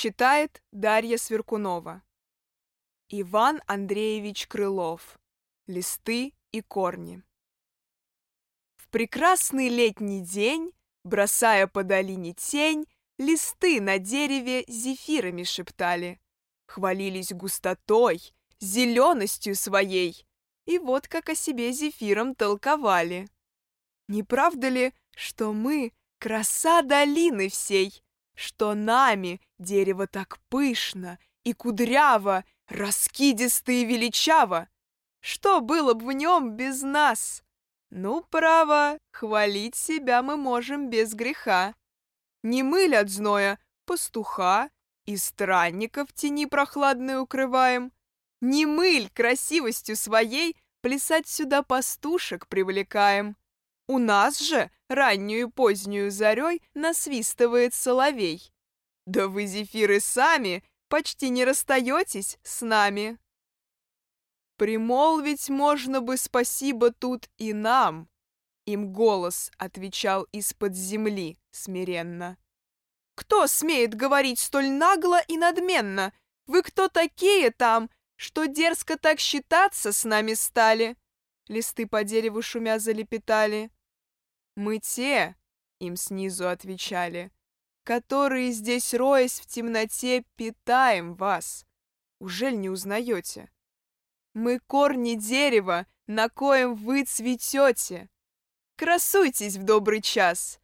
Читает Дарья Сверкунова. Иван Андреевич Крылов. Листы и корни. В прекрасный летний день, бросая по долине тень, листы на дереве зефирами шептали, хвалились густотой, зеленостью своей, и вот как о себе зефиром толковали. Не правда ли, что мы краса долины всей, что нами дерево так пышно и кудряво, раскидисто и величаво? Что было бы в нем без нас? Ну, право, хвалить себя мы можем без греха. Не мыль от зноя пастуха и странников тени прохладной укрываем. Не мыль красивостью своей плясать сюда пастушек привлекаем. У нас же раннюю и позднюю зарей насвистывает соловей. Да вы, зефиры, сами почти не расстаетесь с нами. Примолвить можно бы спасибо тут и нам. Им голос отвечал из-под земли смиренно. Кто смеет говорить столь нагло и надменно? Вы кто такие там, что дерзко так считаться с нами стали?» Листы по дереву шумя залепетали. «Мы те», — им снизу отвечали, «которые здесь, роясь в темноте, питаем вас. Ужель не узнаете? Мы корни дерева, на коем вы цветете. Красуйтесь в добрый час.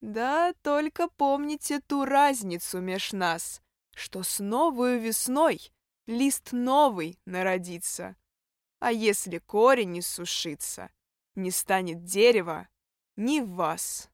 Да, только помните ту разницу меж нас, что с новою весной лист новый народится. А если корень не сушится, не станет дерева ни в вас.